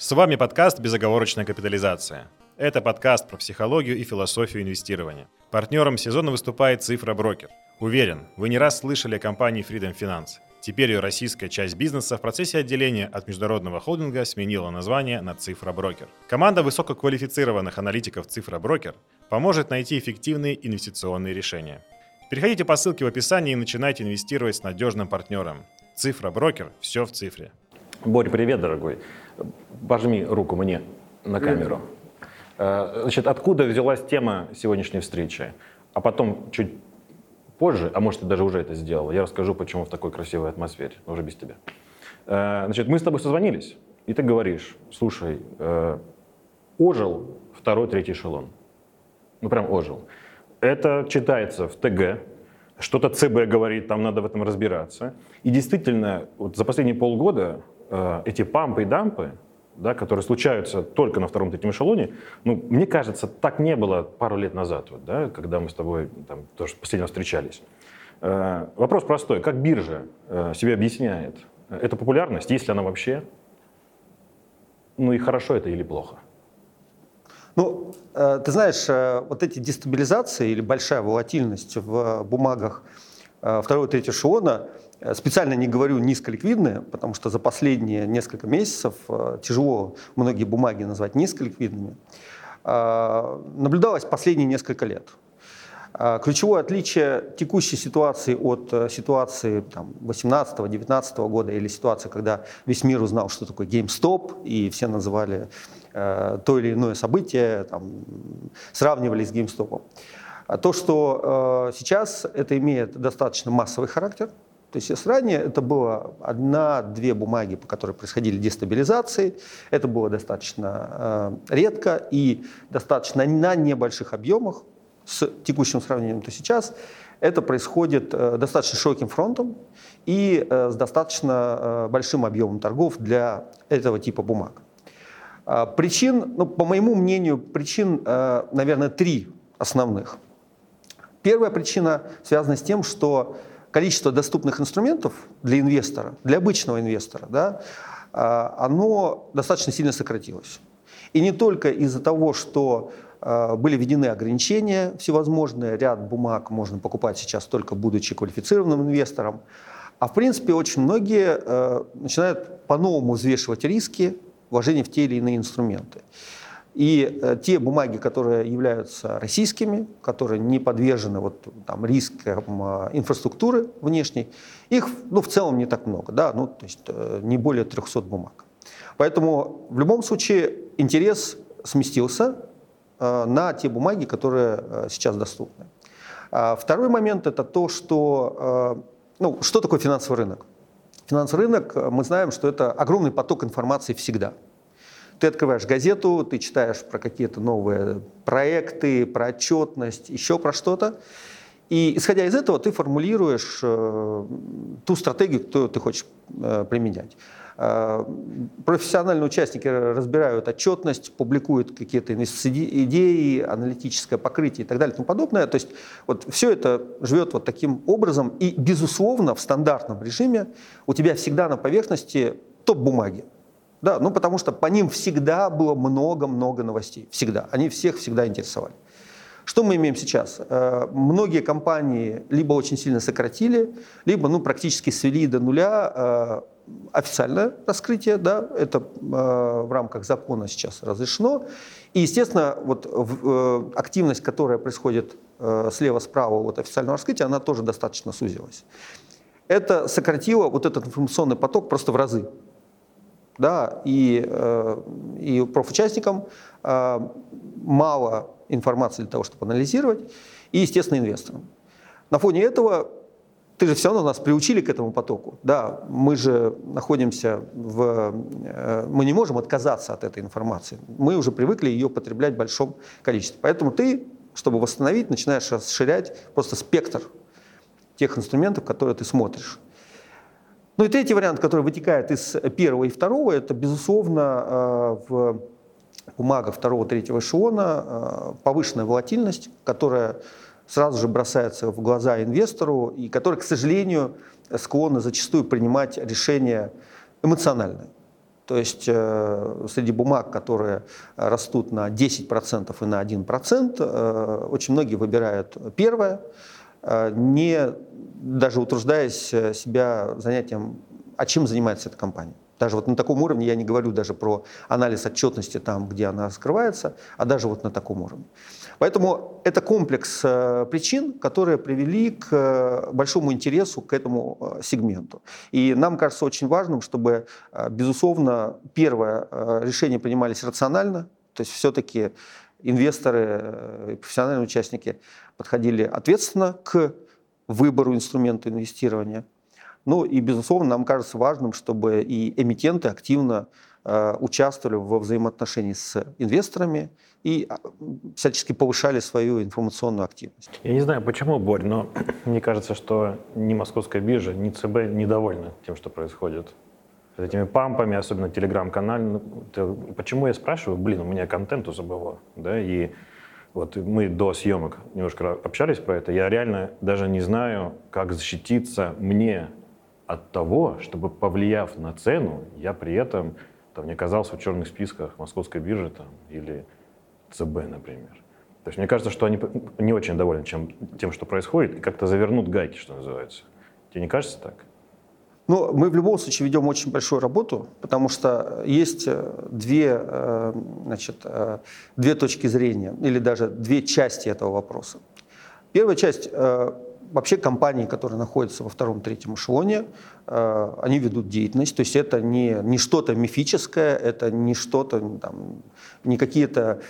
С вами подкаст «Безоговорочная капитализация». Это подкаст про психологию и философию инвестирования. Партнером сезона выступает «Цифра Брокер». Уверен, вы не раз слышали о компании Freedom Finance. Теперь ее российская часть бизнеса в процессе отделения от международного холдинга сменила название на «Цифра Брокер». Команда высококвалифицированных аналитиков «Цифра Брокер» поможет найти эффективные инвестиционные решения. Переходите по ссылке в описании и начинайте инвестировать с надежным партнером. «Цифра Брокер» – все в цифре. Борь, привет, дорогой. Пожми руку мне на камеру. Э, значит, откуда взялась тема сегодняшней встречи? А потом чуть позже, а может, ты даже уже это сделал, я расскажу, почему в такой красивой атмосфере, уже без тебя. Э, значит, мы с тобой созвонились, и ты говоришь, слушай, э, ожил второй, третий эшелон. Ну, прям ожил. Это читается в ТГ, что-то ЦБ говорит, там надо в этом разбираться. И действительно, вот за последние полгода э, эти пампы и дампы, да, которые случаются только на втором-третьем эшелоне, ну, мне кажется, так не было пару лет назад, вот, да, когда мы с тобой там, тоже последний раз встречались. Э, вопрос простой. Как биржа э, себе объясняет эту популярность, есть ли она вообще? Ну и хорошо это или плохо? Ну, ты знаешь, вот эти дестабилизации или большая волатильность в бумагах второго и третьего эшелона, специально не говорю низколиквидные, потому что за последние несколько месяцев тяжело многие бумаги назвать низколиквидными, наблюдалось последние несколько лет. Ключевое отличие текущей ситуации от ситуации 2018-2019 года или ситуации, когда весь мир узнал, что такое GameStop, и все называли Э, то или иное событие, там, сравнивали с GameStop. А то, что э, сейчас это имеет достаточно массовый характер, то есть если ранее это было одна-две бумаги, по которой происходили дестабилизации, это было достаточно э, редко и достаточно на небольших объемах с текущим сравнением, то сейчас это происходит э, достаточно широким фронтом и э, с достаточно э, большим объемом торгов для этого типа бумаг. А, причин, ну, по моему мнению, причин, э, наверное, три основных. Первая причина связана с тем, что количество доступных инструментов для инвестора, для обычного инвестора, да, а, оно достаточно сильно сократилось. И не только из-за того, что э, были введены ограничения всевозможные, ряд бумаг можно покупать сейчас только будучи квалифицированным инвестором, а в принципе очень многие э, начинают по-новому взвешивать риски, вложения в те или иные инструменты. И э, те бумаги, которые являются российскими, которые не подвержены вот, там, рискам э, инфраструктуры внешней, их ну, в целом не так много, да, ну, то есть э, не более 300 бумаг. Поэтому в любом случае интерес сместился э, на те бумаги, которые сейчас доступны. А второй момент это то, что ну, что такое финансовый рынок? Финансовый рынок, мы знаем, что это огромный поток информации всегда. Ты открываешь газету, ты читаешь про какие-то новые проекты, про отчетность, еще про что-то. И исходя из этого ты формулируешь э, ту стратегию, которую ты хочешь э, применять. Э, профессиональные участники разбирают отчетность, публикуют какие-то идеи, аналитическое покрытие и так далее и тому подобное. То есть вот все это живет вот таким образом. И, безусловно, в стандартном режиме у тебя всегда на поверхности топ-бумаги. Да, ну потому что по ним всегда было много-много новостей. Всегда. Они всех всегда интересовали. Что мы имеем сейчас? Э, многие компании либо очень сильно сократили, либо ну, практически свели до нуля официальное раскрытие, да, это э, в рамках закона сейчас разрешено. И, естественно, вот э, активность, которая происходит э, слева-справа от официального раскрытия, она тоже достаточно сузилась. Это сократило вот этот информационный поток просто в разы. Да, и, э, и профучастникам э, мало информации для того, чтобы анализировать, и, естественно, инвесторам. На фоне этого ты же все равно нас приучили к этому потоку. Да, мы же находимся в... Э, мы не можем отказаться от этой информации. Мы уже привыкли ее потреблять в большом количестве. Поэтому ты, чтобы восстановить, начинаешь расширять просто спектр тех инструментов, которые ты смотришь. Ну и третий вариант, который вытекает из первого и второго, это, безусловно, э, в бумагах второго, третьего эшелона э, повышенная волатильность, которая сразу же бросается в глаза инвестору и который, к сожалению, склонны зачастую принимать решения эмоциональные. То есть э, среди бумаг, которые растут на 10% и на 1%, э, очень многие выбирают первое, не даже утруждаясь себя занятием, а чем занимается эта компания. Даже вот на таком уровне я не говорю даже про анализ отчетности там, где она скрывается, а даже вот на таком уровне. Поэтому это комплекс э, причин, которые привели к э, большому интересу к этому э, сегменту. И нам кажется очень важным, чтобы, безусловно, первое, решение принимались рационально, то есть все-таки инвесторы, профессиональные участники подходили ответственно к выбору инструмента инвестирования. Ну и, безусловно, нам кажется важным, чтобы и эмитенты активно э, участвовали во взаимоотношении с инвесторами и а, всячески повышали свою информационную активность. Я не знаю, почему, Борь, но мне кажется, что ни Московская биржа, ни ЦБ недовольны тем, что происходит с этими пампами, особенно телеграм-канал. Ну, почему я спрашиваю? Блин, у меня контент у СБО, да, и вот мы до съемок немножко общались про это. Я реально даже не знаю, как защититься мне от того, чтобы, повлияв на цену, я при этом там, не оказался в черных списках Московской биржи там, или ЦБ, например. То есть мне кажется, что они не очень довольны чем, тем, что происходит, и как-то завернут гайки, что называется. Тебе не кажется так? Ну, мы в любом случае ведем очень большую работу, потому что есть э, две, э, значит, э, две точки зрения, или даже две части этого вопроса. Первая часть вообще компании, которые находятся во втором-третьем эшелоне, они ведут деятельность. То есть это не, не что-то мифическое, это не что-то, там, не какие-то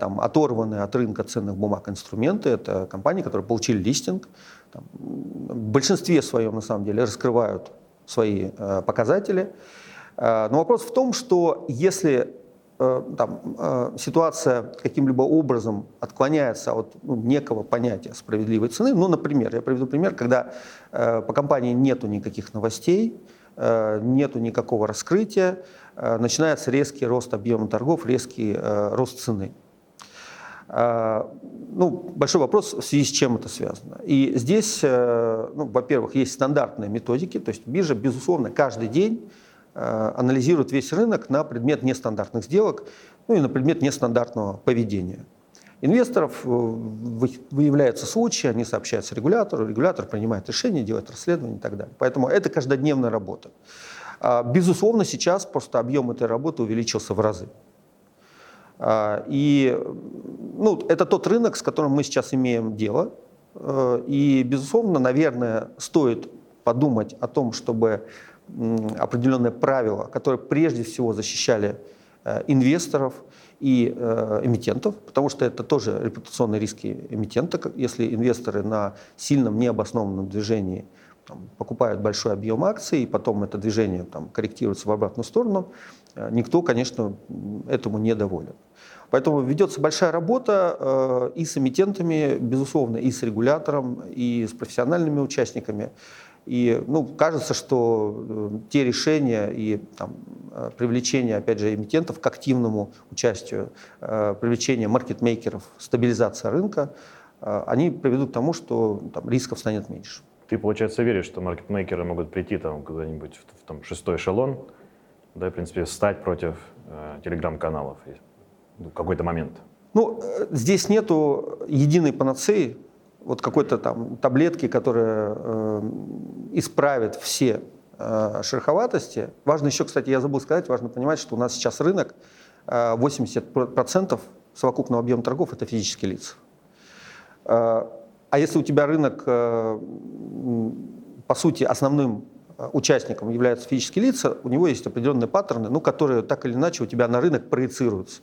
там, оторванные от рынка ценных бумаг инструменты. Это компании, которые получили листинг. Там, в большинстве своем, на самом деле, раскрывают свои э, показатели. Но вопрос в том, что если Э, там, э, ситуация каким-либо образом отклоняется от ну, некого понятия справедливой цены, ну, например, я приведу пример, когда э, по компании нету никаких новостей, нету никакого раскрытия, начинается резкий рост объема торгов, резкий рост цены. Ну, большой вопрос, в связи с чем это связано. И здесь, ну, во-первых, есть стандартные методики, то есть биржа, безусловно, каждый день Э, анализирует весь рынок на предмет нестандартных сделок, ну и на предмет нестандартного поведения. Инвесторов э, выявляются случаи, они сообщаются регулятору, регулятор принимает решение, делает расследование и так далее. Поэтому это каждодневная работа. А, безусловно, сейчас просто объем этой работы увеличился в разы. А, и ну, это тот рынок, с которым мы сейчас имеем дело. Э, и, безусловно, наверное, стоит подумать о том, чтобы определенные правила, которые прежде всего защищали э, инвесторов и э, эмитентов, потому что это тоже репутационные риски эмитента. Если инвесторы на сильном необоснованном движении там, покупают большой объем акций, и потом это движение там, корректируется в обратную сторону, никто, конечно, этому не доволен. Поэтому ведется большая работа э, и с эмитентами, безусловно, и с регулятором, и с профессиональными участниками. И ну, кажется, что э, те решения и там, э, привлечение, опять же, эмитентов к активному участию, привлечение маркетмейкеров, стабилизация рынка, они приведут к тому, что там, рисков станет меньше. Ты, получается, веришь, что маркетмейкеры могут прийти там куда-нибудь в, в там, шестой эшелон, да, в принципе, встать против э, телеграм-каналов какой-то момент? Ну, здесь нету единой панацеи, вот какой-то там таблетки, которая э, исправит все э, шероховатости. Важно еще, кстати, я забыл сказать, важно понимать, что у нас сейчас рынок э, 80% совокупного объема торгов – это физические лица. Э, а если у тебя рынок, э, по сути, основным э, участником являются физические лица, у него есть определенные паттерны, ну, которые так или иначе у тебя на рынок проецируются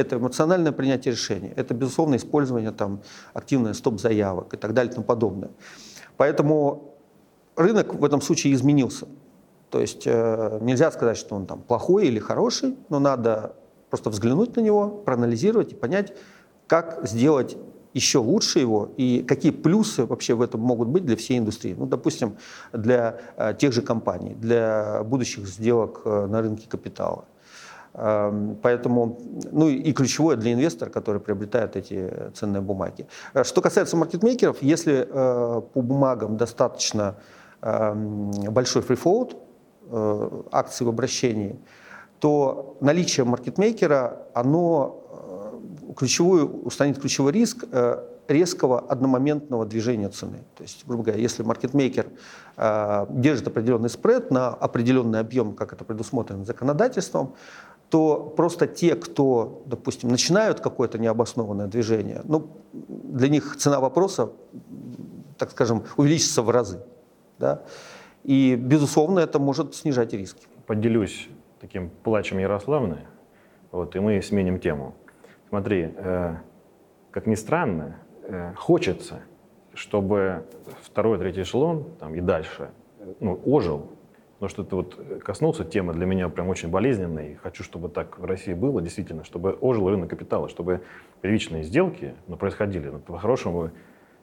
это эмоциональное принятие решений, это, безусловно, использование там, активное стоп-заявок и так далее и тому подобное. Поэтому рынок в этом случае изменился. То есть э, нельзя сказать, что он там плохой или хороший, но надо просто взглянуть на него, проанализировать и понять, как сделать еще лучше его и какие плюсы вообще в этом могут быть для всей индустрии. Ну, допустим, для э, тех же компаний, для будущих сделок э, на рынке капитала. Эм, поэтому, ну и ключевое для инвестора, который приобретает эти ценные бумаги. Э, что касается маркетмейкеров, если э, по бумагам достаточно эм, большой э, акций в обращении, то наличие маркетмейкера, оно ключевую, устанет ключевой риск резкого одномоментного движения цены. То есть, грубо говоря, если маркетмейкер э, держит определенный спред на определенный объем, как это предусмотрено законодательством, то просто те, кто, допустим, начинают какое-то необоснованное движение, ну, для них цена вопроса, так скажем, увеличится в разы. Да? И, безусловно, это может снижать риски. Поделюсь таким плачем Ярославны, вот, и мы сменим тему. Смотри, э, как ни странно, Э, хочется, чтобы второй, третий эшелон там, и дальше ну, ожил, потому что ты вот коснулся темы для меня прям очень болезненной. Хочу, чтобы так в России было, действительно, чтобы ожил рынок капитала, чтобы первичные сделки ну, происходили. Ну, по-хорошему,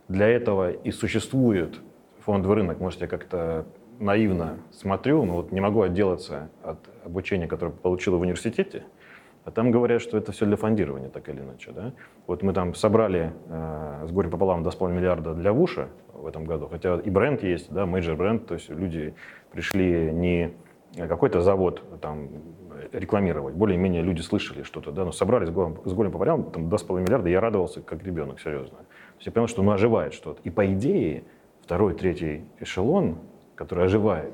для этого и существует фондовый рынок. Может, я как-то наивно смотрю, но вот не могу отделаться от обучения, которое получил в университете – а там говорят, что это все для фондирования, так или иначе. Да? Вот мы там собрали э, с горем пополам 2,5 миллиарда для Whoosh а в этом году, хотя и бренд есть, да, major бренд, то есть люди пришли не какой-то завод там рекламировать, более-менее люди слышали что-то, да, но собрали с горем, с горем пополам там 2,5 миллиарда, я радовался как ребенок, серьезно. То есть я понял, что ну оживает что-то. И по идее второй, третий эшелон, который оживает,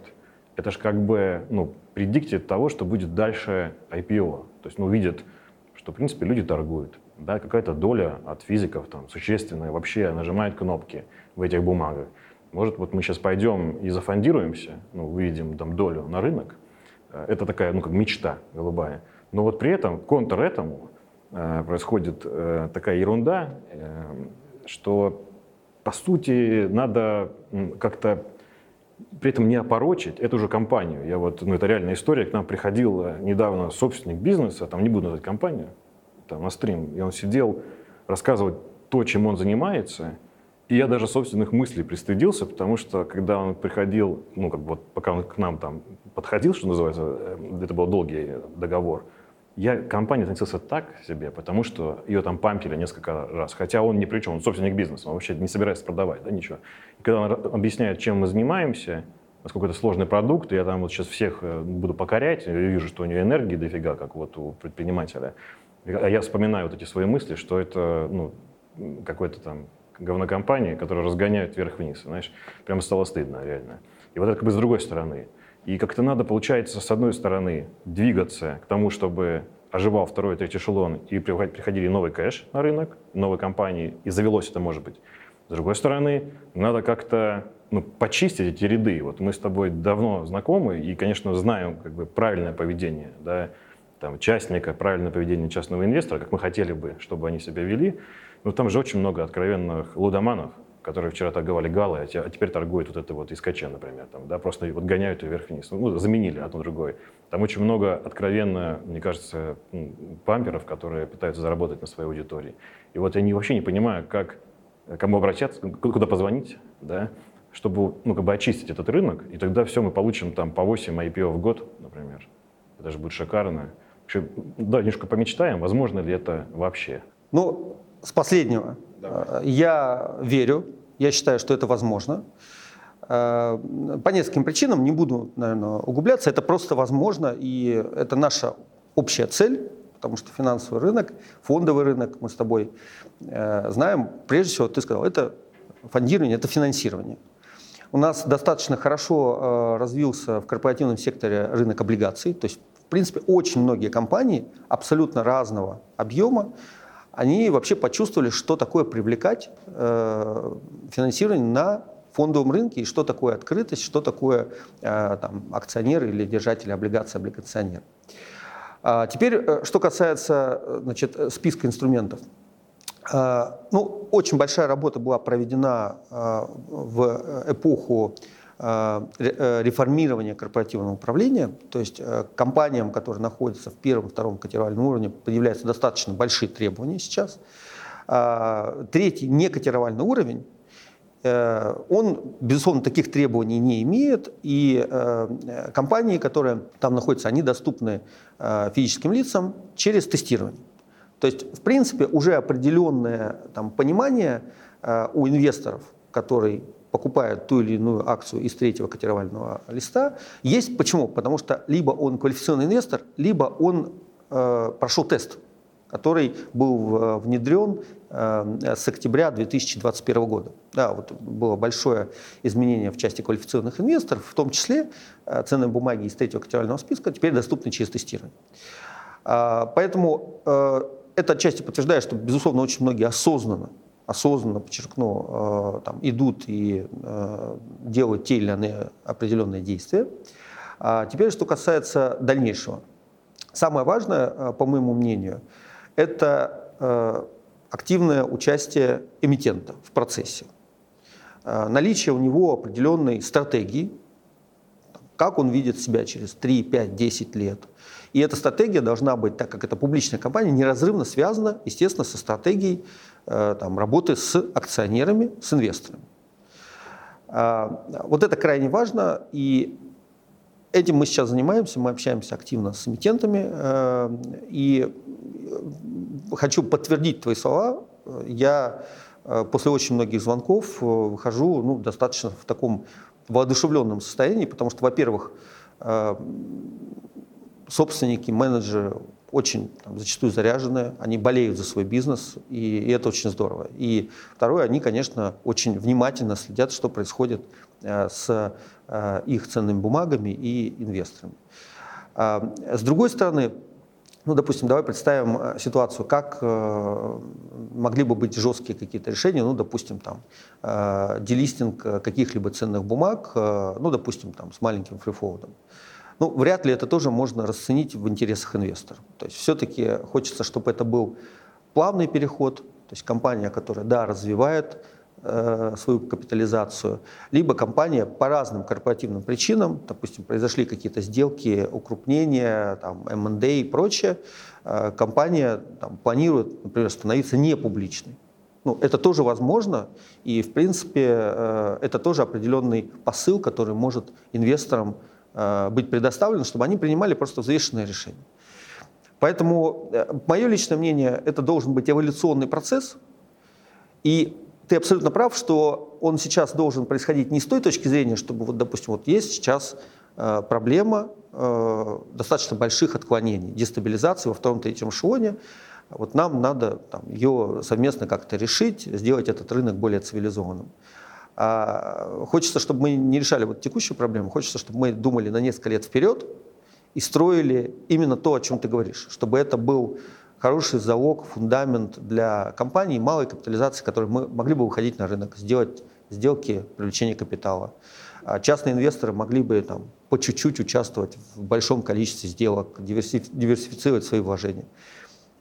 это же как бы ну, предиктит того, что будет дальше IPO. То есть ну, видят, что, в принципе, люди торгуют. Да, какая-то доля от физиков там, существенная вообще нажимает кнопки в этих бумагах. Может, вот мы сейчас пойдем и зафондируемся, ну, выведем там долю на рынок. Э, это такая, ну, как мечта голубая. Но вот при этом, контр этому, э, происходит э, такая ерунда, что, по сути, надо как-то при этом не опорочить эту же компанию. Я вот, ну это реальная история, к нам приходил недавно собственник бизнеса, там не буду называть компанию, там на стрим, и он сидел, рассказывать то, чем он занимается, и я даже собственных мыслей пристыдился, потому что когда он приходил, ну как бы вот пока он к нам там подходил, что называется, э, это был долгий договор, я компанию относился так себе, потому что ее там пампили несколько раз. Хотя он ни при чем, он собственник бизнеса, он вообще не собирается продавать, да, ничего. И когда он объясняет, чем мы занимаемся, насколько это сложный продукт, я там вот сейчас всех э, буду покорять, я вижу, что у нее энергии дофига, как вот у предпринимателя. А я вспоминаю вот эти свои мысли, что это, ну, какой-то там говнокомпания, которая разгоняет вверх-вниз, знаешь, прямо стало стыдно, реально. И вот это как бы с другой стороны – и как-то надо, получается, с одной стороны, двигаться к тому, чтобы оживал второй, третий эшелон, и приходили новый кэш на рынок, новые компании, и завелось это, может быть. С другой стороны, надо как-то ну, почистить эти ряды. Вот мы с тобой давно знакомы и, конечно, знаем как бы, правильное поведение да, там, частника, правильное поведение частного инвестора, как мы хотели бы, чтобы они себя вели. Но там же очень много откровенных лудоманов, которые вчера торговали галы, а, а теперь торгуют вот это вот искача, например, там, да, просто вот гоняют ее вверх-вниз. Ну, заменили одно другое. Там очень много откровенно, мне кажется, памперов, которые пытаются заработать на своей аудитории. И вот я не, вообще не понимаю, как, кому обращаться, куда позвонить, да, чтобы ну, как бы очистить этот рынок, и тогда все, мы получим там по 8 IPO в год, например. Это же будет шикарно. Вообще, да, немножко помечтаем, возможно ли это вообще. Ну, с последнего. Давай. Я верю, я считаю, что это возможно. Э, по нескольким причинам, не буду, наверное, углубляться, это просто возможно, и это наша общая цель, потому что финансовый рынок, фондовый рынок, мы с тобой э, знаем, прежде всего, ты сказал, это фондирование, это финансирование. У нас достаточно хорошо э, развился в корпоративном секторе рынок облигаций, то есть, в принципе, очень многие компании абсолютно разного объема они вообще почувствовали, что такое привлекать э, финансирование на фондовом рынке, и что такое открытость, что такое э, там, акционер или держатель облигаций, облигационер. А теперь, э, что касается значит, списка инструментов. Э, ну, очень большая работа была проведена э, в эпоху Э, э, реформирования корпоративного управления, то есть э, компаниям, которые находятся в первом, втором котировальном уровне, предъявляются достаточно большие требования сейчас. А, третий, некотировальный уровень, он, безусловно, таких требований не имеет, и компании, которые там находятся, они доступны физическим лицам через тестирование. То есть, в принципе, уже определенное там, понимание у инвесторов, который покупает ту или иную акцию из третьего котировального листа, есть почему? Потому что либо он квалифицированный инвестор, либо он э, прошел тест, который был э, внедрен э, с октября 2021 года. Да, вот было большое изменение в части квалифицированных инвесторов, в том числе э, ценные бумаги из третьего котировального списка теперь доступны через тестирование. Э, поэтому э, это отчасти подтверждает, что, безусловно, очень многие осознанно осознанно, подчеркну, э, там, идут и э, делают те или иные определенные действия. А теперь, что касается дальнейшего. Самое важное, э, по моему мнению, это активное участие эмитента в процессе. Наличие у него определенной стратегии, как он видит себя через 3, 5, 10 лет. И эта стратегия должна быть, так как это публичная компания, неразрывно связана, естественно, со стратегией там, работы с акционерами, с инвесторами. А, вот это крайне важно, и этим мы сейчас занимаемся, мы общаемся активно с эмитентами, э, и хочу подтвердить твои слова. Я э, после очень многих звонков выхожу ну, достаточно в таком воодушевленном состоянии, потому что, во-первых, собственники, менеджеры очень там, зачастую заряженные, они болеют за свой бизнес, и, и это очень здорово. И второе, они, конечно, очень внимательно следят, что происходит э, с э, их ценными бумагами и инвесторами. А, с другой стороны, ну, допустим, давай представим э, ситуацию, как э, могли бы быть жесткие какие-то решения, ну, допустим, там, э, делистинг каких-либо ценных бумаг, э, ну, допустим, там, с маленьким фрифолдом. Ну, вряд ли это тоже можно расценить в интересах инвестора. То есть все-таки хочется, чтобы это был плавный переход, то есть компания, которая, да, развивает э, свою капитализацию, либо компания по разным корпоративным причинам, допустим, произошли какие-то сделки, укрупнения, там, M&A и прочее, э, компания там, планирует, например, становиться непубличной. Ну, это тоже возможно, и, в принципе, э, это тоже определенный посыл, который может инвесторам быть предоставлено, чтобы они принимали просто взвешенные решения. Поэтому э, мое личное мнение, это должен быть эволюционный процесс. И ты абсолютно прав, что он сейчас должен происходить не с той точки зрения, чтобы, вот, допустим, вот есть сейчас э, проблема достаточно больших отклонений, дестабилизации во втором-третьем эшелоне. Вот нам надо там, ее совместно как-то решить, сделать этот рынок более цивилизованным. А хочется, чтобы мы не решали вот текущую проблему, хочется, чтобы мы думали на несколько лет вперед и строили именно то, о чем ты говоришь, чтобы это был хороший залог, фундамент для компаний малой капитализации, которые мы могли бы выходить на рынок, сделать сделки привлечения капитала. А частные инвесторы могли бы там, по чуть-чуть участвовать в большом количестве сделок, диверсифицировать свои вложения.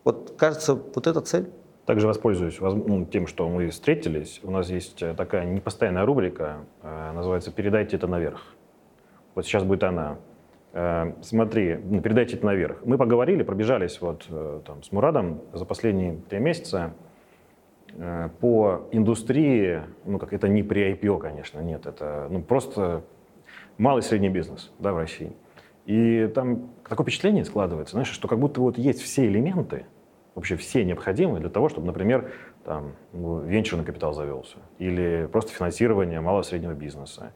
Вот кажется, вот эта цель. Также воспользуюсь ну, тем, что мы встретились. У нас есть э, такая непостоянная рубрика, э, называется «Передайте это наверх». Вот сейчас будет она. Э, смотри, ну, передайте это наверх. Мы поговорили, пробежались вот там с Мурадом за последние три месяца по индустрии, ну как это не при IPO, конечно, нет, это ну, просто малый средний бизнес да, в России. И там такое впечатление складывается, знаешь, что как будто вот есть все элементы, вообще все необходимые для того, чтобы, например, там, ну, венчурный капитал завелся или просто финансирование малого и среднего бизнеса.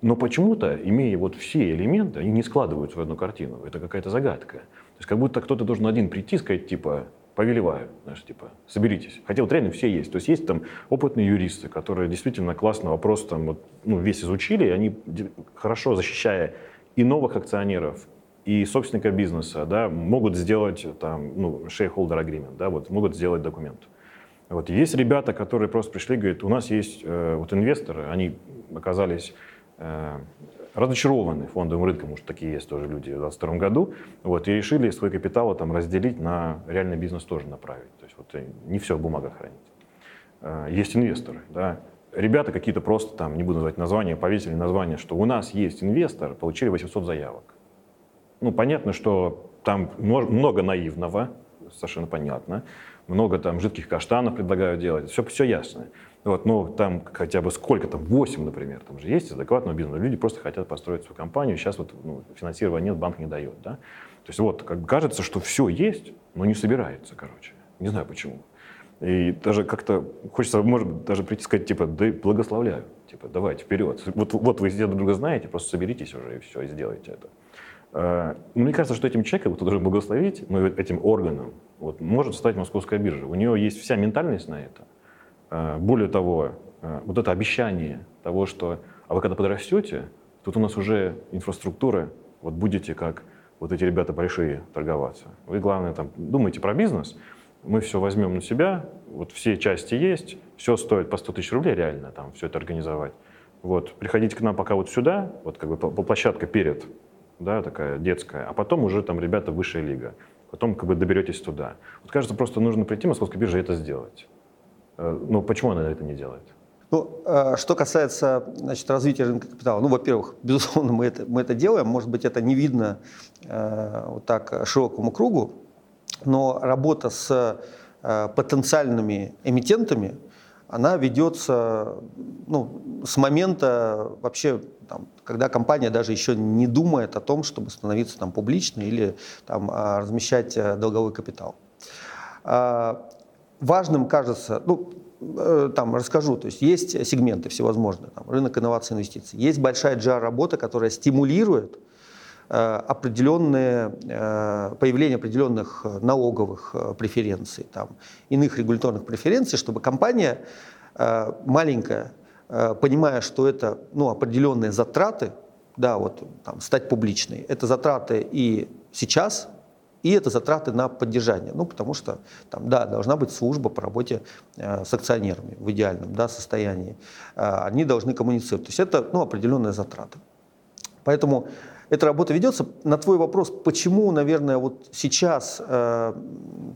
Но почему-то, имея вот все элементы, они не складываются в одну картину. Это какая-то загадка. То есть как будто кто-то должен один прийти и сказать, типа, повелеваю, знаешь, типа, соберитесь. Хотя вот реально все есть. То есть есть там опытные юристы, которые действительно классно вопрос там вот, ну, весь изучили, и они хорошо защищая и новых акционеров, и собственника бизнеса да, могут сделать там, ну, shareholder agreement, да, вот, могут сделать документ. Вот. Есть ребята, которые просто пришли говорят, у нас есть э, вот инвесторы, они оказались э, разочарованы фондовым рынком, может, такие есть тоже люди в 2022 году, вот, и решили свой капитал там разделить на реальный бизнес тоже направить. То есть вот э, не все в бумагах хранить. Э, есть инвесторы, да, ребята какие-то просто там, не буду называть название, повесили название, что у нас есть инвестор, получили 800 заявок. Ну, понятно, что там много наивного, совершенно понятно. Много там жидких каштанов предлагают делать. Все, все ясно. Вот, но там хотя бы сколько там, 8, например, там же есть адекватного бизнеса. Люди просто хотят построить свою компанию. Сейчас вот ну, финансирования нет, банк не дает. Да? То есть вот как кажется, что все есть, но не собирается, короче. Не знаю почему. И даже как-то хочется, может быть, даже прийти сказать, типа, да благословляю, типа, давайте, вперед. Вот, вот вы друг друга знаете, просто соберитесь уже и все, и сделайте это. А, мне кажется, что этим человеком, кто должен благословить, ну, этим органом, вот, может стать московская биржа. У нее есть вся ментальность на это. А, более того, а, вот это обещание того, что а вы когда подрастете, тут у нас уже инфраструктура, вот будете как вот эти ребята большие торговаться. Вы, главное, там, думайте про бизнес, мы все возьмем на себя, вот все части есть, все стоит по 100 тысяч рублей реально там все это организовать. Вот, приходите к нам пока вот сюда, вот как бы площадка перед, да, такая детская, а потом уже там ребята высшая лига. Потом как бы доберетесь туда. Вот кажется, просто нужно прийти в Московской бирже и это сделать. Э, ну, почему она это не делает? Ну, э, что касается значит, развития рынка капитала, ну, во-первых, безусловно, мы это, мы это делаем, может быть, это не видно э, вот так широкому кругу, но работа с потенциальными эмитентами, она ведется ну, с момента вообще, там, когда компания даже еще не думает о том, чтобы становиться там, публичной или там, а, размещать э, долговой капитал. А, важным кажется, ну, Э, там расскажу, то есть есть сегменты всевозможные, там, рынок инноваций инвестиций, есть большая GR-работа, которая стимулирует э, определенные, э, появление определенных налоговых преференций, там, иных регуляторных преференций, чтобы компания маленькая, понимая, что это ну, определенные затраты, да, вот там, стать публичной, это затраты и сейчас, и это затраты на поддержание. Ну, потому что там, да, должна быть служба по работе э, с акционерами в идеальном да, состоянии. Э, они должны коммуницировать. То есть это ну, определенные затраты. Поэтому эта работа ведется. На твой вопрос, почему, наверное, вот сейчас э,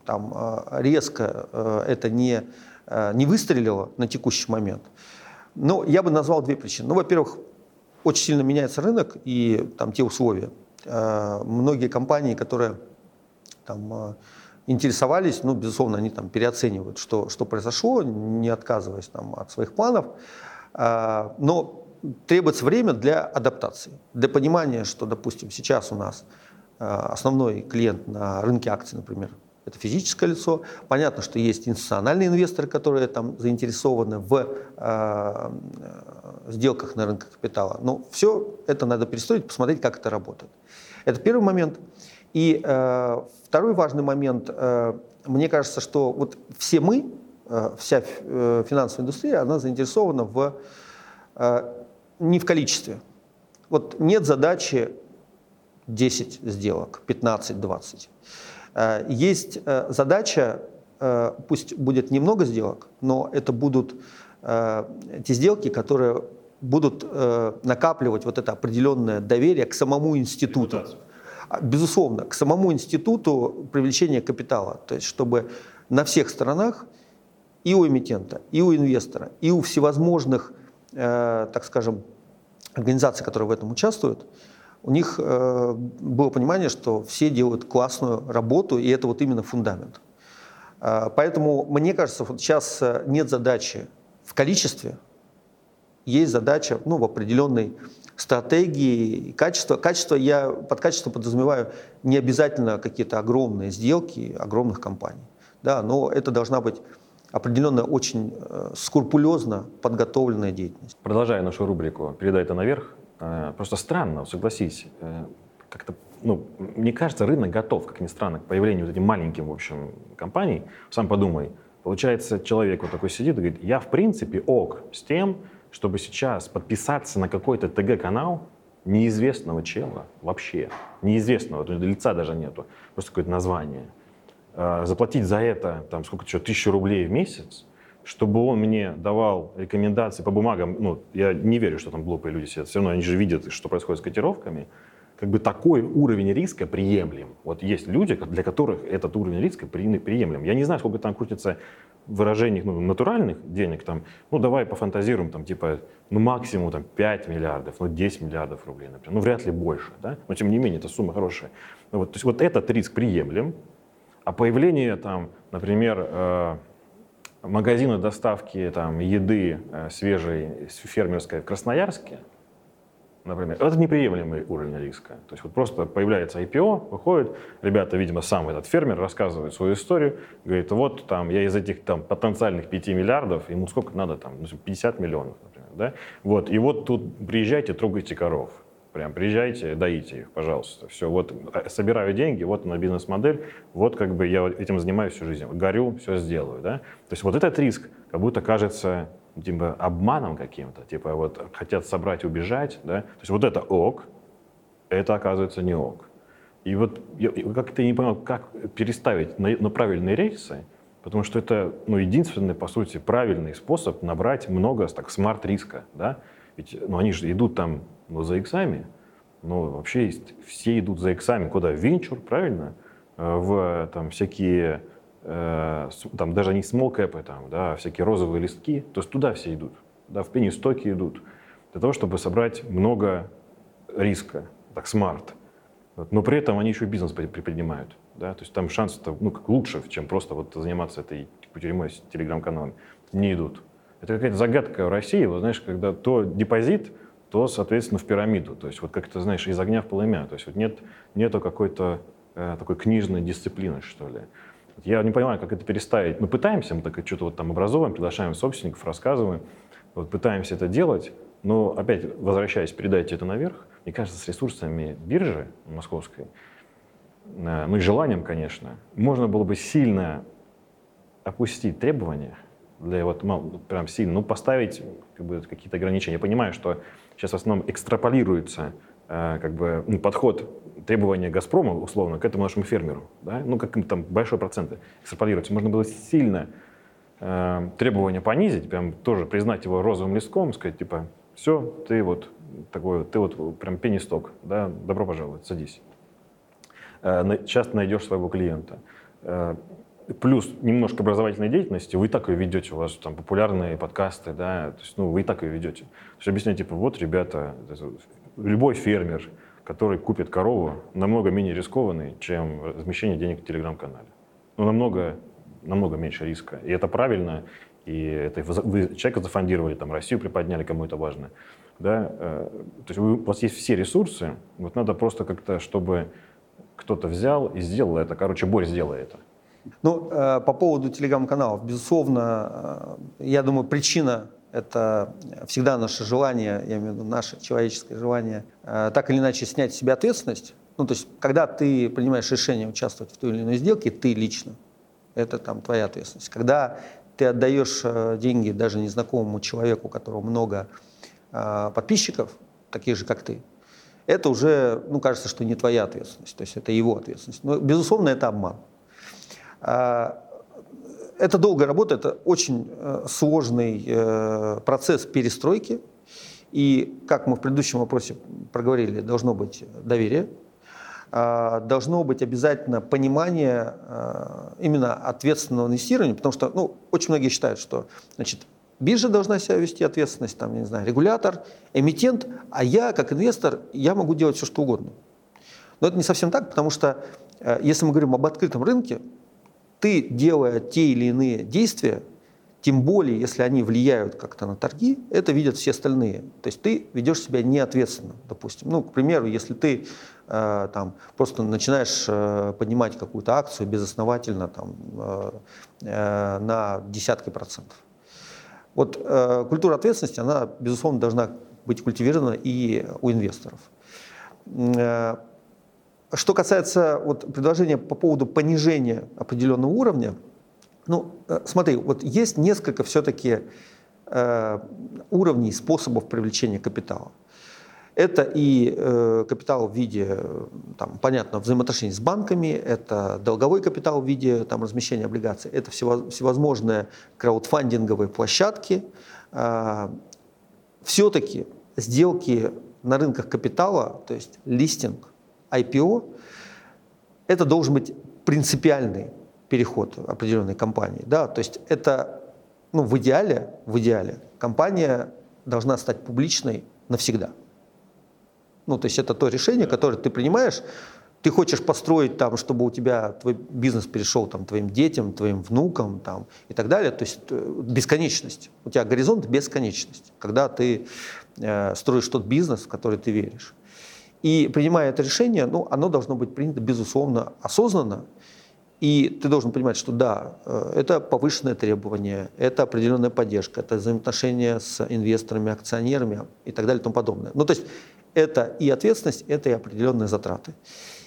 там, э, резко э, это не, э, не выстрелило на текущий момент, ну, я бы назвал две причины. Ну, во-первых, очень сильно меняется рынок и там те условия. Э, многие компании, которые там, э, интересовались, ну, безусловно, они там переоценивают, что, что произошло, не отказываясь там, от своих планов, а, но требуется время для адаптации, для понимания, что, допустим, сейчас у нас э, основной клиент на рынке акций, например, это физическое лицо. Понятно, что есть институциональные инвесторы, которые там заинтересованы в э, сделках на рынке капитала. Но все это надо перестроить, посмотреть, как это работает. Это первый момент. И э, второй важный момент, э, мне кажется, что вот все мы, э, вся э, финансовая индустрия, она заинтересована в, э, не в количестве. Вот нет задачи 10 сделок, 15, 20. Э, есть э, задача, э, пусть будет немного сделок, но это будут те сделки, которые будут накапливать вот это определенное доверие к самому институту. Репутацию. А, безусловно, к самому институту привлечения капитала, то есть чтобы на всех сторонах и у эмитента, и у инвестора, и у всевозможных, э, так скажем, организаций, которые в этом участвуют, у них э, было понимание, что все делают классную работу, и это вот именно фундамент. Э, поэтому, мне кажется, вот сейчас нет задачи в количестве, есть задача ну, в определенной стратегии и качества. Качество я под качество подразумеваю не обязательно какие-то огромные сделки огромных компаний, да, но это должна быть определенно очень э, скрупулезно подготовленная деятельность. Продолжая нашу рубрику «Передай это наверх», э, просто странно, согласись, э, как-то, ну, мне кажется, рынок готов, как ни странно, к появлению вот этих маленьких, в общем, компаний. Сам подумай, получается, человек вот такой сидит и говорит, я в принципе ок с тем, чтобы сейчас подписаться на какой-то ТГ-канал неизвестного чела вообще, неизвестного, то есть лица даже нету, просто какое-то название, заплатить за это, там, сколько что, тысячу рублей в месяц, чтобы он мне давал рекомендации по бумагам, ну, я не верю, что там глупые люди сидят, все равно они же видят, что происходит с котировками, как бы такой уровень риска приемлем. Вот есть люди, для которых этот уровень риска приемлем. Я не знаю, сколько там крутится выражениях ну, натуральных денег, там, ну давай пофантазируем, там, типа, ну максимум там, 5 миллиардов, ну 10 миллиардов рублей, например, ну вряд ли больше, да? но тем не менее это сумма хорошая. Вот, то есть вот этот риск приемлем, а появление там, например, э, магазина доставки там, еды э, свежей, фермерской в Красноярске, например, это неприемлемый уровень риска. То есть вот просто появляется IPO, выходит, ребята, видимо, сам этот фермер рассказывает свою историю, говорит, вот там я из этих там потенциальных 5 миллиардов, ему сколько надо там, 50 ну, миллионов, например, да? Вот, и вот тут приезжайте, трогайте коров. Прям приезжайте, доите их, пожалуйста. Все, вот э, собираю деньги, вот она бизнес-модель, вот как бы я этим занимаюсь всю жизнь. Горю, все сделаю, да. То есть вот этот риск как будто кажется типа обманом каким-то, типа вот хотят собрать убежать, да. То есть вот это ок, это оказывается не ок. И вот я как-то не понял, как переставить на, на правильные рельсы, потому что это ну, единственный, по сути, правильный способ набрать много так, smart-риска, да. Ведь ну, они же идут там ну, за иксами. Ну, вообще есть, все идут за иксами. Куда? Венчур, правильно? Э, в там всякие, э, там даже не small там, да, а всякие розовые листки. То есть туда все идут. Да, в penny stock и идут. Для того, чтобы собрать много риска, так, smart. Вот. Но при этом они еще бизнес приподнимают. Да? То есть там шанс ну, как лучше, чем просто вот заниматься этой тюрьмой с телеграм-каналами. Не идут. Это какая-то загадка в России. Вот знаешь, когда то депозит, то, соответственно, в пирамиду. То есть вот как то знаешь, из огня в полымя. То есть вот нет, нету какой-то э, такой книжной дисциплины, что ли. Я не понимаю, как это переставить. Мы пытаемся, мы так что-то вот там образовываем, приглашаем собственников, рассказываем, вот пытаемся это делать, но опять, возвращаясь, передайте это наверх, мне кажется, с ресурсами биржи московской, э, ну и желанием, конечно, можно было бы сильно опустить требования для вот прям сильно, ну поставить как бы, какие-то ограничения. Я понимаю, что сейчас в основном экстраполируется э, как бы, ну, подход требования «Газпрома», условно, к этому нашему фермеру. Да? Ну, как там большой процент экстраполируется. Можно было сильно э, требования понизить, прям тоже признать его розовым листком, сказать, типа, все, ты вот такой, ты вот прям пенисток, да, добро пожаловать, садись. Э, часто найдешь своего клиента. Плюс немножко образовательной деятельности, вы и так ее ведете, у вас там популярные подкасты, да, то есть, ну, вы и так ее ведете. То есть объясняете, типа, вот, ребята, любой фермер, который купит корову, намного менее рискованный, чем размещение денег в телеграм-канале. Ну, намного, намного меньше риска. И это правильно, и это вы человека зафондировали, там, Россию приподняли, кому это важно. Да? Э, то есть у вас есть все ресурсы, вот надо просто как-то, чтобы кто-то взял и сделал это. Короче, Борь, сделай это. Ну, э, по поводу телеграм-каналов, безусловно, э, я думаю, причина это всегда наше желание, я имею в виду наше человеческое желание, э, так или иначе снять с себя ответственность. Ну, то есть, когда ты принимаешь решение участвовать в той или иной сделке, ты лично, это там твоя ответственность. Когда ты отдаешь деньги даже незнакомому человеку, у которого много подписчиков, таких же, как ты, это уже, ну, кажется, что не твоя ответственность, то есть это его ответственность. Но, безусловно, это обман. А, это долгая работа, это очень э, сложный э, процесс перестройки. И, как мы в предыдущем вопросе проговорили, должно быть доверие, а, должно быть обязательно понимание э, именно ответственного инвестирования, потому что ну, очень многие считают, что значит, биржа должна себя вести ответственность, там, не знаю, регулятор, эмитент, а я, как инвестор, я могу делать все, что угодно. Но это не совсем так, потому что если мы говорим об открытом рынке, ты, делая те или иные действия, тем более, если они влияют как-то на торги, это видят все остальные. То есть ты ведешь себя неответственно, допустим. Ну, к примеру, если ты э, там, просто начинаешь э, поднимать какую-то акцию безосновательно там, э, э, на десятки процентов. Вот э, культура ответственности, она, безусловно, должна быть культивирована и у инвесторов. Что касается вот, предложения по поводу понижения определенного уровня, ну, э, смотри, вот есть несколько все-таки э, уровней, способов привлечения капитала. Это и э, капитал в виде, там, понятно, взаимоотношений с банками, это долговой капитал в виде там, размещения облигаций, это всевозможные краудфандинговые площадки. Э, все-таки сделки на рынках капитала, то есть листинг, IPO, это должен быть принципиальный переход определенной компании. Да? То есть это ну, в идеале, в идеале компания должна стать публичной навсегда. Ну, то есть это то решение, которое ты принимаешь Ты хочешь построить там, чтобы у тебя твой бизнес перешел там твоим детям, твоим внукам там и так далее. То есть э, бесконечность. У тебя горизонт бесконечность, когда ты э, строишь тот бизнес, в который ты веришь. И принимая это решение, ну, оно должно быть принято, безусловно, осознанно. И ты должен понимать, что да, э, это повышенное требование, это определенная поддержка, это взаимоотношения с инвесторами, акционерами и так далее и тому подобное. Ну, то есть это и ответственность, это и определенные затраты.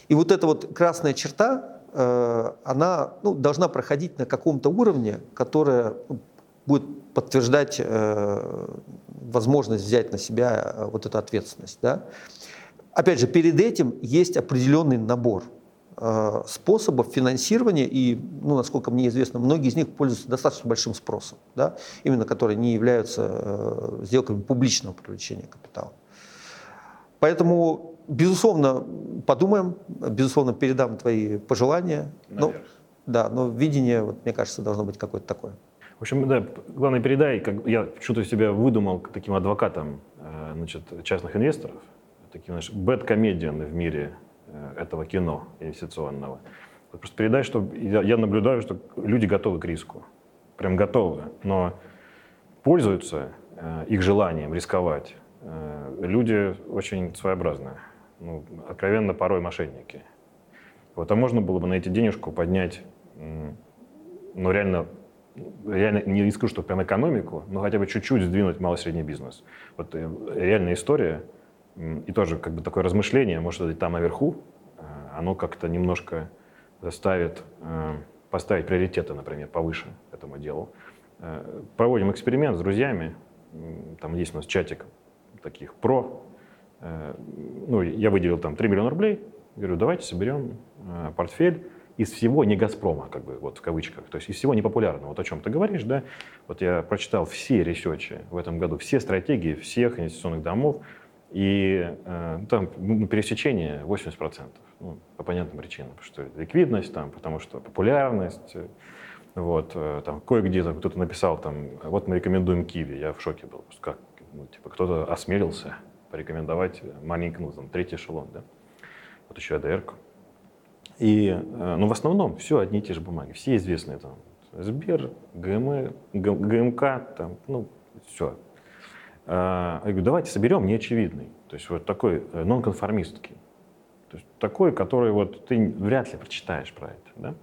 И вот эта вот красная черта, э, она ну, должна проходить на каком-то уровне, которая ну, будет подтверждать э, возможность взять на себя вот эту ответственность. Да? Опять же, перед этим есть определенный набор способов финансирования, и, ну, насколько мне известно, многие из них пользуются достаточно большим спросом, да? именно которые не являются сделками публичного привлечения капитала. Поэтому Безусловно, подумаем, безусловно, передам твои пожелания. Но, да, но видение, вот, мне кажется, должно быть какое-то такое. В общем, да, главное передай, как я что-то себя выдумал таким адвокатом э, значит, частных инвесторов, таким, знаешь, бэт-комедиан в мире э, этого кино инвестиционного. Вот просто передай, что я, я наблюдаю, что люди готовы к риску, прям готовы, но пользуются э, их желанием рисковать люди очень своеобразные ну, откровенно порой мошенники. Вот, а можно было бы на эти денежку поднять, ну, реально, реально не скажу, что прям экономику, но хотя бы чуть-чуть сдвинуть малый средний бизнес. Вот э, реальная история, и тоже как бы такое размышление, может, это там наверху, э, оно как-то немножко заставит э, поставить приоритеты, например, повыше этому делу. Проводим эксперимент с друзьями, там есть у нас чатик таких про Э, ну, я выделил там 3 миллиона рублей, говорю, давайте соберем э, портфель из всего не «Газпрома», как бы, вот в кавычках, то есть из всего непопулярного. Вот о чем ты говоришь, да, вот я прочитал все ресерчи в этом году, все стратегии всех инвестиционных домов, и э, там ну, пересечение 80%, ну, по понятным причинам, потому что ликвидность, там, потому что популярность, вот, э, там, кое-где там, кто-то написал, там, вот мы рекомендуем Киви, я в шоке был, как, ну, типа, кто-то осмелился, порекомендовать маленький, ну, там, третий эшелон, да. Вот еще адр -ку. И, э, ну, в основном все одни и те же бумаги, все известные там. Сбер, ГМ, ГМК, там, ну, все. А, я говорю, давайте соберем неочевидный. То есть вот такой э, нонконформистский. То есть такой, который вот ты вряд ли прочитаешь про это. Да?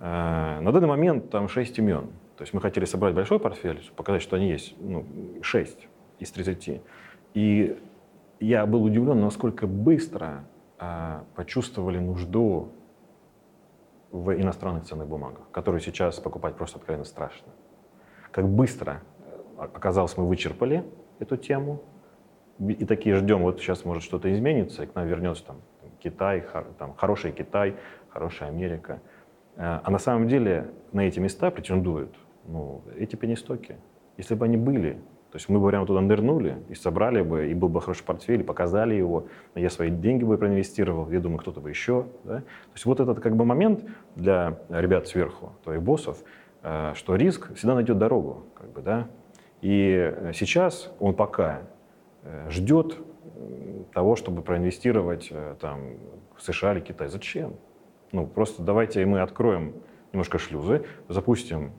А, на данный момент там 6 имен. То есть мы хотели собрать большой портфель, показать, что они есть, ну, 6 из 30. И я был удивлен, насколько быстро а, почувствовали нужду в иностранных ценных бумагах, которые сейчас покупать просто откровенно страшно. Как быстро оказалось, мы вычерпали эту тему, и такие ждем, вот сейчас может что-то изменится, и к нам вернется там, Китай, там, хороший Китай, хорошая Америка. Э, а на самом деле на эти места претендуют ну, эти пенестоки. Если бы они были, то есть мы бы прямо туда нырнули и собрали бы, и был бы хороший портфель, и показали его. Я свои деньги бы проинвестировал, я думаю, кто-то бы еще. Да? То есть вот этот как бы момент для ребят сверху, твоих боссов, э, что риск всегда найдет дорогу. Как бы, да? И сейчас он пока э, ждет того, чтобы проинвестировать э, там, в США или Китай. Зачем? Ну, просто давайте мы откроем немножко шлюзы, запустим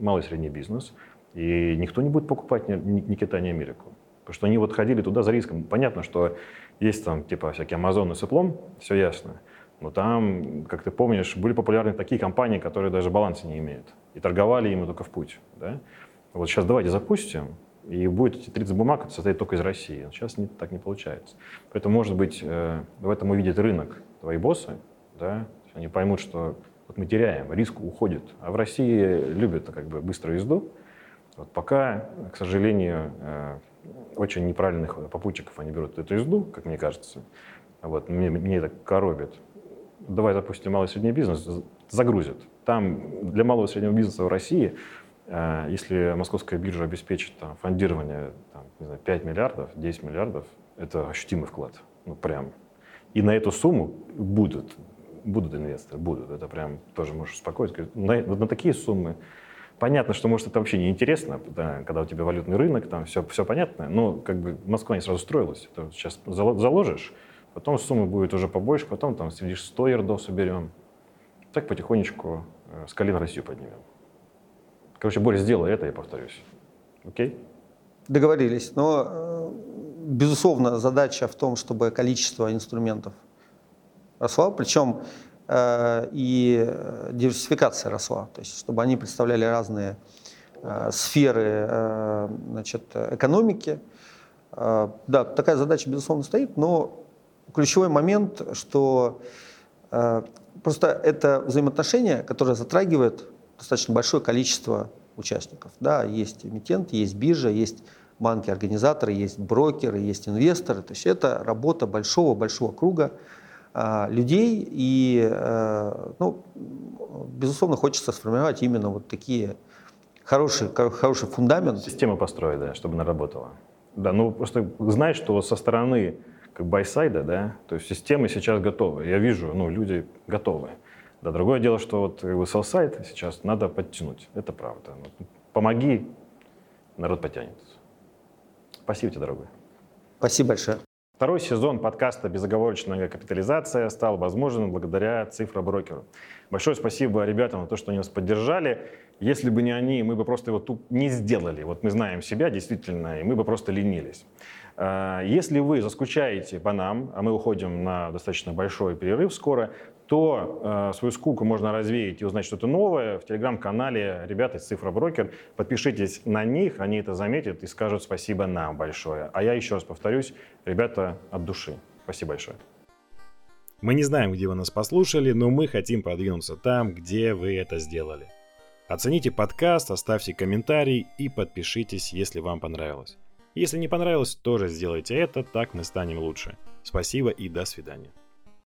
малый и средний бизнес – и никто не будет покупать ни, ни Китай, ни Америку. Потому что они вот ходили туда за риском. Понятно, что есть там типа всякие Амазоны с Apple, все ясно. Но там, как ты помнишь, были популярны такие компании, которые даже баланса не имеют. И торговали ими только в путь. Да? Вот сейчас давайте запустим, и будет эти 30 бумаг состоять только из России. Сейчас не, так не получается. Поэтому, может быть, э, в этом увидят рынок твои боссы, да? они поймут, что вот мы теряем, риск уходит. А в России любят как бы быструю езду, вот пока, к сожалению, э, очень неправильных попутчиков они берут эту езду, как мне кажется. Вот, мне, мне это коробит. Давай запустим малый и средний бизнес, загрузят. Там для малого и среднего бизнеса в России, если московская биржа обеспечит там, фондирование там, не знаю, 5 миллиардов, 10 миллиардов, это ощутимый вклад. Ну, прям. И на эту сумму будут, будут инвесторы, будут. Это прям тоже можешь успокоить. На, на такие суммы Понятно, что, может, это вообще не интересно, да, когда у тебя валютный рынок, там все, все понятно, но как бы Москва не сразу строилась. Это сейчас заложишь Потом сумма будет уже побольше, потом там среди 100 ярдов соберем. Так потихонечку э, с колен Россию поднимем. Короче, Боря, сделай это, я повторюсь. Окей? Договорились. Но, э, безусловно, задача в том, чтобы количество инструментов росло, причем э, и диверсификация росла, то есть чтобы они представляли разные сферы значит, экономики. Да, такая задача, безусловно, стоит, но ключевой момент, что просто это взаимоотношения, которое затрагивает достаточно большое количество участников. Да, есть эмитент, есть биржа, есть банки-организаторы, есть брокеры, есть инвесторы. То есть это работа большого-большого круга а, людей. И, а, ну, безусловно, хочется сформировать именно вот такие хорошие, хороший фундамент. Систему построить, да, чтобы она работала. Да, ну просто знаешь, что со стороны как байсайда, да, то есть системы сейчас готовы. Я вижу, ну, люди готовы. Да, другое дело, что вот как бы сайт сейчас надо подтянуть. Это правда. Ну, помоги, народ потянется. Спасибо тебе, дорогой. Спасибо большое. Второй сезон подкаста «Безоговорочная капитализация» стал возможен благодаря цифроброкеру. Большое спасибо ребятам за то, что они нас поддержали. Если бы не они, мы бы просто его тут не сделали. Вот мы знаем себя действительно, и мы бы просто ленились. А, если вы заскучаете по нам, а мы уходим на достаточно большой перерыв скоро, то э, свою скуку можно развеять и узнать что-то новое в телеграм-канале ребята из Цифроброкер. Подпишитесь на них, они это заметят и скажут спасибо нам большое. А я еще раз повторюсь, ребята от души. Спасибо большое. Мы не знаем, где вы нас послушали, но мы хотим продвинуться там, где вы это сделали. Оцените подкаст, оставьте комментарий и подпишитесь, если вам понравилось. Если не понравилось, тоже сделайте это, так мы станем лучше. Спасибо и до свидания.